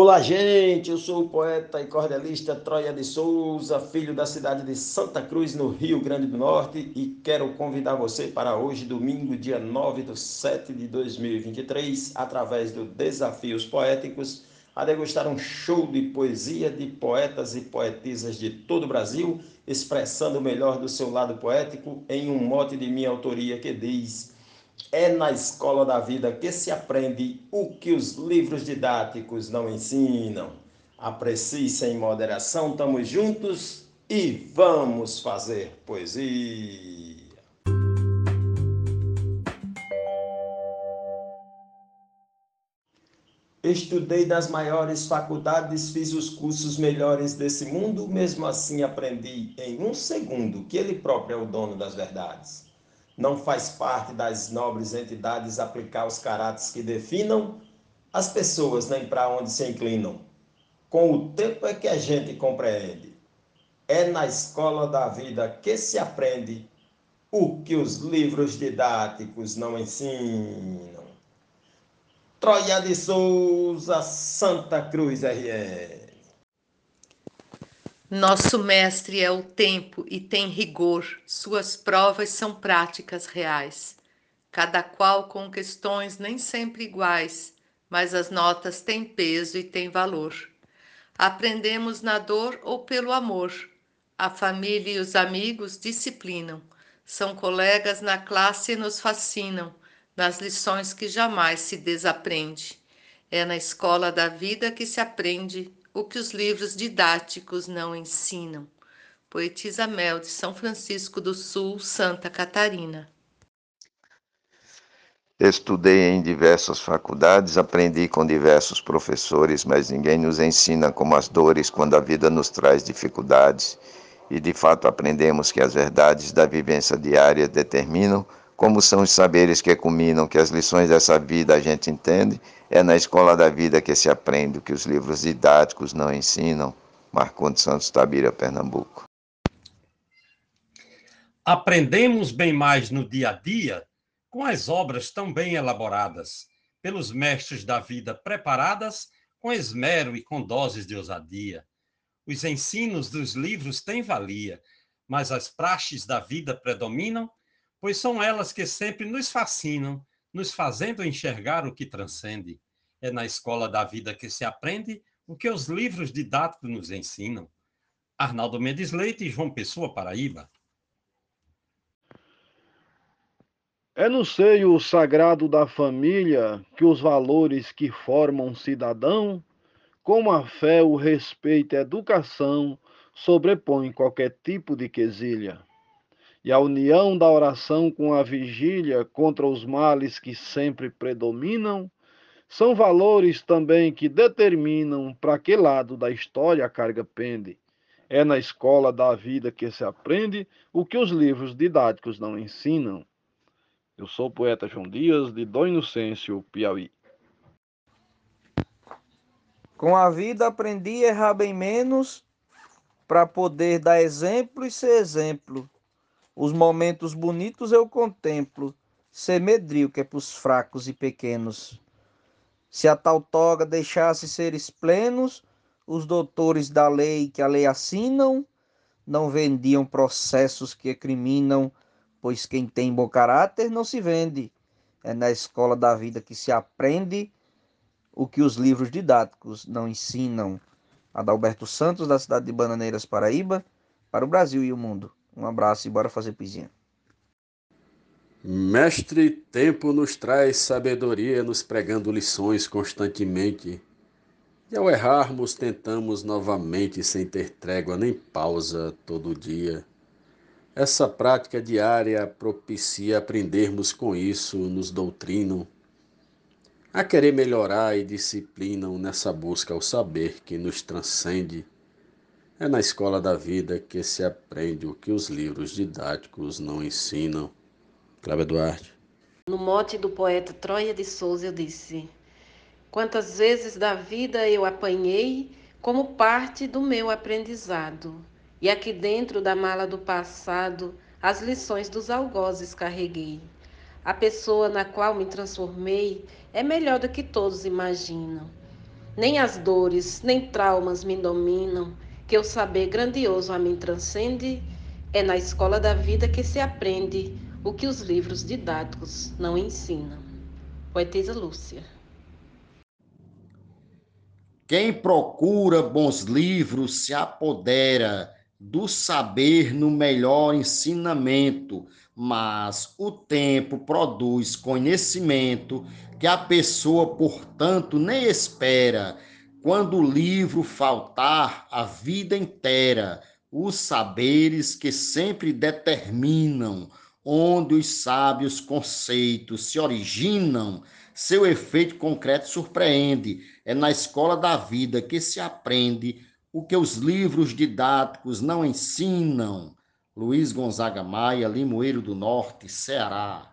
Olá, gente! Eu sou o poeta e cordelista Troia de Souza, filho da cidade de Santa Cruz, no Rio Grande do Norte, e quero convidar você para hoje, domingo, dia 9 de 7 de 2023, através do Desafios Poéticos, a degustar um show de poesia de poetas e poetisas de todo o Brasil, expressando o melhor do seu lado poético em um mote de minha autoria que diz é na escola da vida que se aprende o que os livros didáticos não ensinam. Aprecie sem moderação, estamos juntos e vamos fazer poesia. Estudei das maiores faculdades, fiz os cursos melhores desse mundo, mesmo assim aprendi em um segundo que ele próprio é o dono das verdades não faz parte das nobres entidades aplicar os caráteres que definam as pessoas nem para onde se inclinam. Com o tempo é que a gente compreende. É na escola da vida que se aprende o que os livros didáticos não ensinam. Troia de Souza, Santa Cruz RN. Nosso mestre é o tempo e tem rigor, suas provas são práticas reais. Cada qual com questões nem sempre iguais, mas as notas têm peso e têm valor. Aprendemos na dor ou pelo amor. A família e os amigos disciplinam. São colegas na classe e nos fascinam, nas lições que jamais se desaprende. É na escola da vida que se aprende o que os livros didáticos não ensinam. Poetisa Mel, de São Francisco do Sul, Santa Catarina. Estudei em diversas faculdades, aprendi com diversos professores, mas ninguém nos ensina como as dores quando a vida nos traz dificuldades. E de fato aprendemos que as verdades da vivência diária determinam como são os saberes que culminam, que as lições dessa vida a gente entende, é na escola da vida que se aprende o que os livros didáticos não ensinam. Marcondes Santos Tabira, Pernambuco. Aprendemos bem mais no dia a dia com as obras tão bem elaboradas, pelos mestres da vida preparadas com esmero e com doses de ousadia. Os ensinos dos livros têm valia, mas as praxes da vida predominam pois são elas que sempre nos fascinam, nos fazendo enxergar o que transcende. É na escola da vida que se aprende o que os livros didáticos nos ensinam. Arnaldo Mendes Leite e João Pessoa, Paraíba. É no seio sagrado da família que os valores que formam um cidadão, como a fé, o respeito e a educação, sobrepõem qualquer tipo de quesilha e a união da oração com a vigília contra os males que sempre predominam, são valores também que determinam para que lado da história a carga pende. É na escola da vida que se aprende o que os livros didáticos não ensinam. Eu sou o poeta João Dias, de Dom Inocêncio, Piauí. Com a vida aprendi a errar bem menos para poder dar exemplo e ser exemplo os momentos bonitos eu contemplo, ser medrio que é pros fracos e pequenos. Se a tal toga deixasse seres plenos, os doutores da lei que a lei assinam, não vendiam processos que criminam, pois quem tem bom caráter não se vende. É na escola da vida que se aprende o que os livros didáticos não ensinam. Adalberto Santos, da cidade de Bananeiras, Paraíba, para o Brasil e o mundo. Um abraço e bora fazer pizinha. Mestre, tempo nos traz sabedoria, nos pregando lições constantemente. E ao errarmos, tentamos novamente, sem ter trégua nem pausa todo dia. Essa prática diária propicia aprendermos com isso, nos doutrinam, a querer melhorar e disciplinam nessa busca ao saber que nos transcende é na escola da vida que se aprende o que os livros didáticos não ensinam. Cláudia Duarte. No mote do poeta Troia de Souza, eu disse: Quantas vezes da vida eu apanhei como parte do meu aprendizado, e aqui dentro da mala do passado as lições dos algozes carreguei. A pessoa na qual me transformei é melhor do que todos imaginam. Nem as dores, nem traumas me dominam, que o saber grandioso a mim transcende. É na escola da vida que se aprende o que os livros didáticos não ensinam. Poetisa Lúcia. Quem procura bons livros se apodera do saber no melhor ensinamento, mas o tempo produz conhecimento que a pessoa, portanto, nem espera. Quando o livro faltar a vida inteira, os saberes que sempre determinam onde os sábios conceitos se originam, seu efeito concreto surpreende. É na escola da vida que se aprende o que os livros didáticos não ensinam. Luiz Gonzaga Maia, Limoeiro do Norte, Ceará.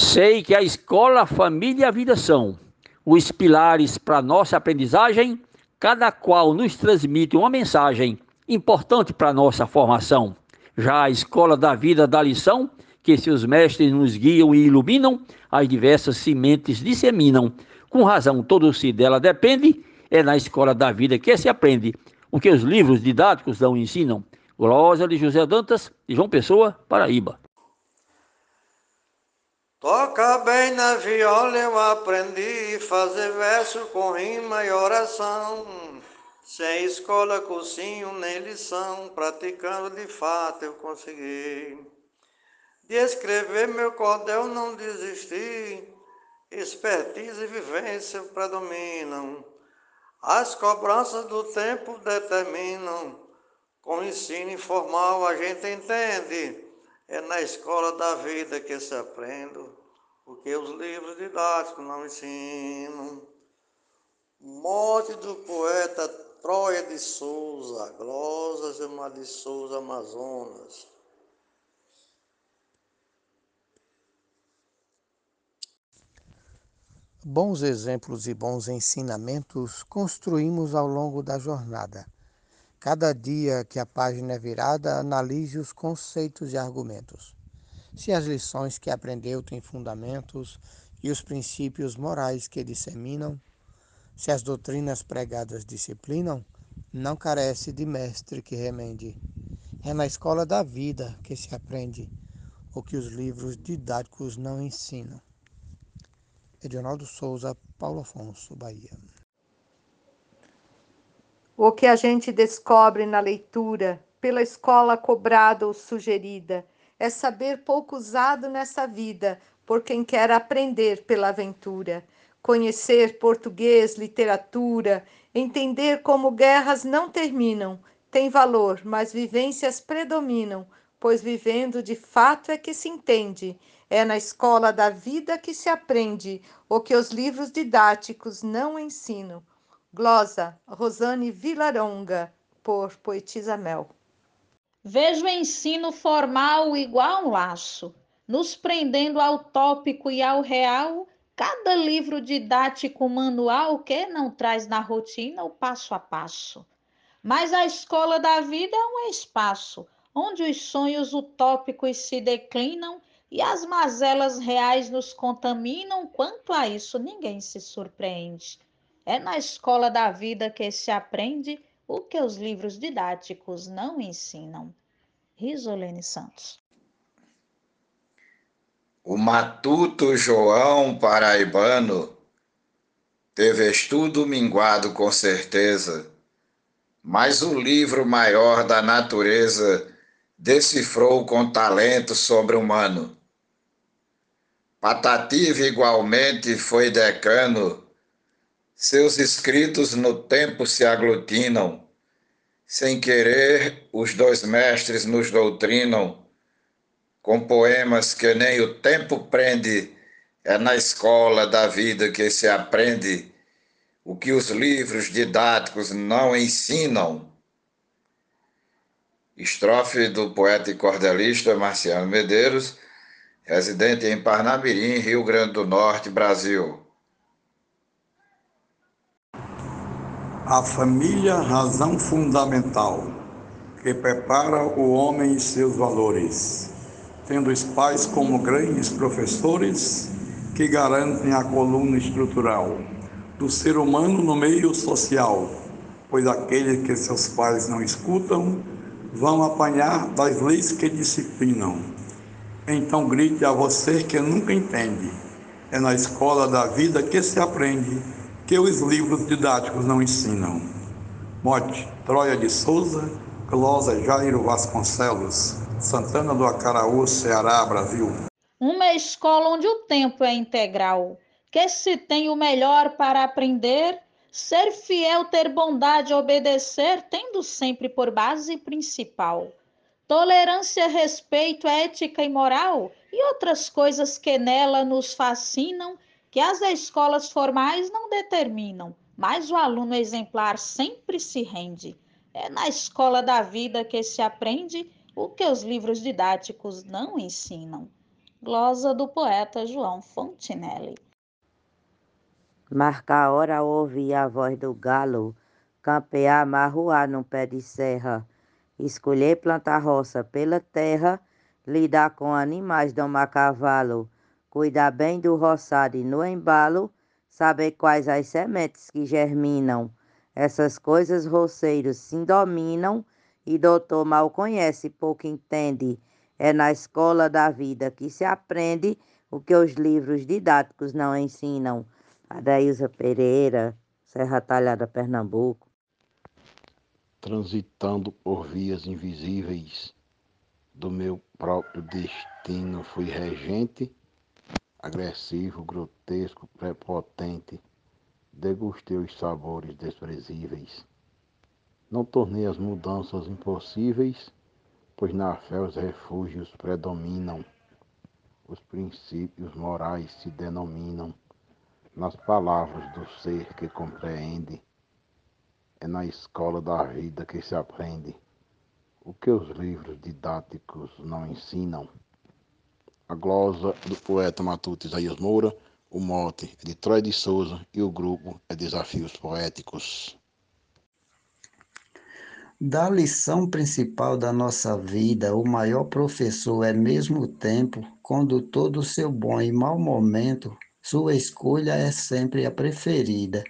Sei que a escola, a família e a vida são os pilares para nossa aprendizagem, cada qual nos transmite uma mensagem importante para nossa formação. Já a escola da vida dá lição que seus mestres nos guiam e iluminam, as diversas sementes disseminam. Com razão, todo se dela depende, é na escola da vida que se aprende o que os livros didáticos não ensinam. Glória de José Dantas, de João Pessoa, Paraíba. Toca bem na viola, eu aprendi fazer verso com rima e oração. Sem escola, cursinho, nem lição, praticando de fato eu consegui. De escrever meu cordel não desisti, expertise e vivência predominam. As cobranças do tempo determinam. Com ensino informal a gente entende. É na escola da vida que se aprende o que os livros didáticos não ensinam. Morte do poeta Troia de Souza, Glosas e de Souza, Amazonas. Bons exemplos e bons ensinamentos construímos ao longo da jornada. Cada dia que a página é virada, analise os conceitos e argumentos. Se as lições que aprendeu têm fundamentos e os princípios morais que disseminam, se as doutrinas pregadas disciplinam, não carece de mestre que remende. É na escola da vida que se aprende o que os livros didáticos não ensinam. Edionaldo Souza, Paulo Afonso, Bahia. O que a gente descobre na leitura, pela escola cobrada ou sugerida, é saber pouco usado nessa vida por quem quer aprender pela aventura, conhecer português, literatura, entender como guerras não terminam, tem valor, mas vivências predominam, pois vivendo de fato é que se entende é na escola da vida que se aprende o que os livros didáticos não ensinam. Glosa Rosane Vilaronga, por Poetisa Mel. Vejo o ensino formal igual um laço, nos prendendo ao tópico e ao real, cada livro didático manual que não traz na rotina o passo a passo. Mas a escola da vida é um espaço onde os sonhos utópicos se declinam e as mazelas reais nos contaminam, quanto a isso ninguém se surpreende. É na escola da vida que se aprende o que os livros didáticos não ensinam. Risolene Santos. O matuto João Paraibano teve estudo minguado com certeza, mas o livro maior da natureza decifrou com talento sobre-humano. Patativa igualmente foi decano, seus escritos no tempo se aglutinam, sem querer os dois mestres nos doutrinam, com poemas que nem o tempo prende, é na escola da vida que se aprende o que os livros didáticos não ensinam. Estrofe do poeta e cordelista Marciano Medeiros, residente em Parnamirim, Rio Grande do Norte, Brasil. A família, razão fundamental que prepara o homem e seus valores, tendo os pais como grandes professores que garantem a coluna estrutural do ser humano no meio social, pois aqueles que seus pais não escutam vão apanhar das leis que disciplinam. Então grite a você que nunca entende. É na escola da vida que se aprende, que os livros didáticos não ensinam. Mote, Troia de Souza, Closa Jairo Vasconcelos, Santana do Acaraú, Ceará, Brasil. Uma escola onde o tempo é integral, que se tem o melhor para aprender, ser fiel, ter bondade, obedecer, tendo sempre por base principal tolerância, respeito, ética e moral e outras coisas que nela nos fascinam, que as escolas formais não determinam, mas o aluno exemplar sempre se rende. É na escola da vida que se aprende o que os livros didáticos não ensinam. Glosa do poeta João Fontinelli. Marca a hora ouvir a voz do galo, campear, marruar no pé de serra escolher plantar roça pela terra, lidar com animais, domar cavalo, cuidar bem do roçado e no embalo, saber quais as sementes que germinam. Essas coisas roceiros se dominam e doutor mal conhece, pouco entende. É na escola da vida que se aprende o que os livros didáticos não ensinam. Adailza Pereira, Serra Talhada, Pernambuco transitando por vias invisíveis do meu próprio destino, fui regente, agressivo, grotesco, prepotente, degustei os sabores desprezíveis. Não tornei as mudanças impossíveis, pois na fé os refúgios predominam, os princípios morais se denominam nas palavras do ser que compreende é na escola da vida que se aprende o que os livros didáticos não ensinam. A glosa do poeta matuto Isaías Moura, o mote é de Troy de Souza e o grupo é Desafios Poéticos. Da lição principal da nossa vida, o maior professor é mesmo tempo, condutor do seu bom e mau momento, sua escolha é sempre a preferida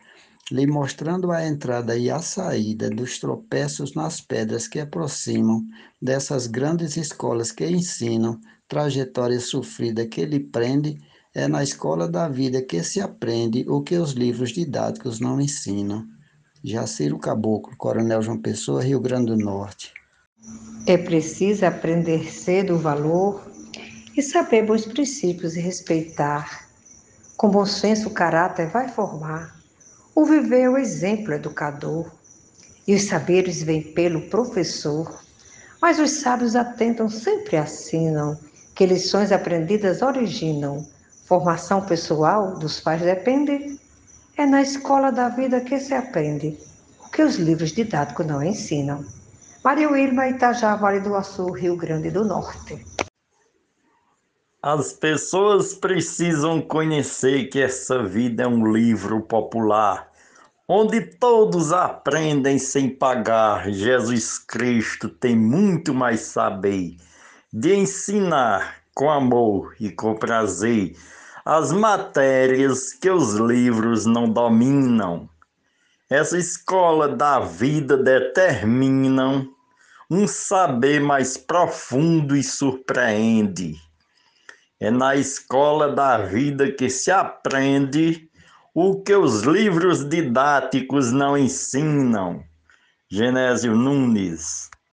lhe mostrando a entrada e a saída dos tropeços nas pedras que aproximam dessas grandes escolas que ensinam, trajetória sofrida que lhe prende, é na escola da vida que se aprende o que os livros didáticos não ensinam. Jaciro Caboclo, Coronel João Pessoa, Rio Grande do Norte. É preciso aprender cedo o valor e saber bons princípios e respeitar. Com bom senso o caráter vai formar o viver é o exemplo educador, e os saberes vêm pelo professor. Mas os sábios atentam, sempre assinam, que lições aprendidas originam. Formação pessoal dos pais depende. É na escola da vida que se aprende o que os livros didáticos não ensinam. Maria Wilma, Itajá, Vale do Açu, Rio Grande do Norte. As pessoas precisam conhecer que essa vida é um livro popular, onde todos aprendem sem pagar. Jesus Cristo tem muito mais saber de ensinar com amor e com prazer as matérias que os livros não dominam. Essa escola da vida determinam um saber mais profundo e surpreende é na escola da vida que se aprende o que os livros didáticos não ensinam. Genésio Nunes.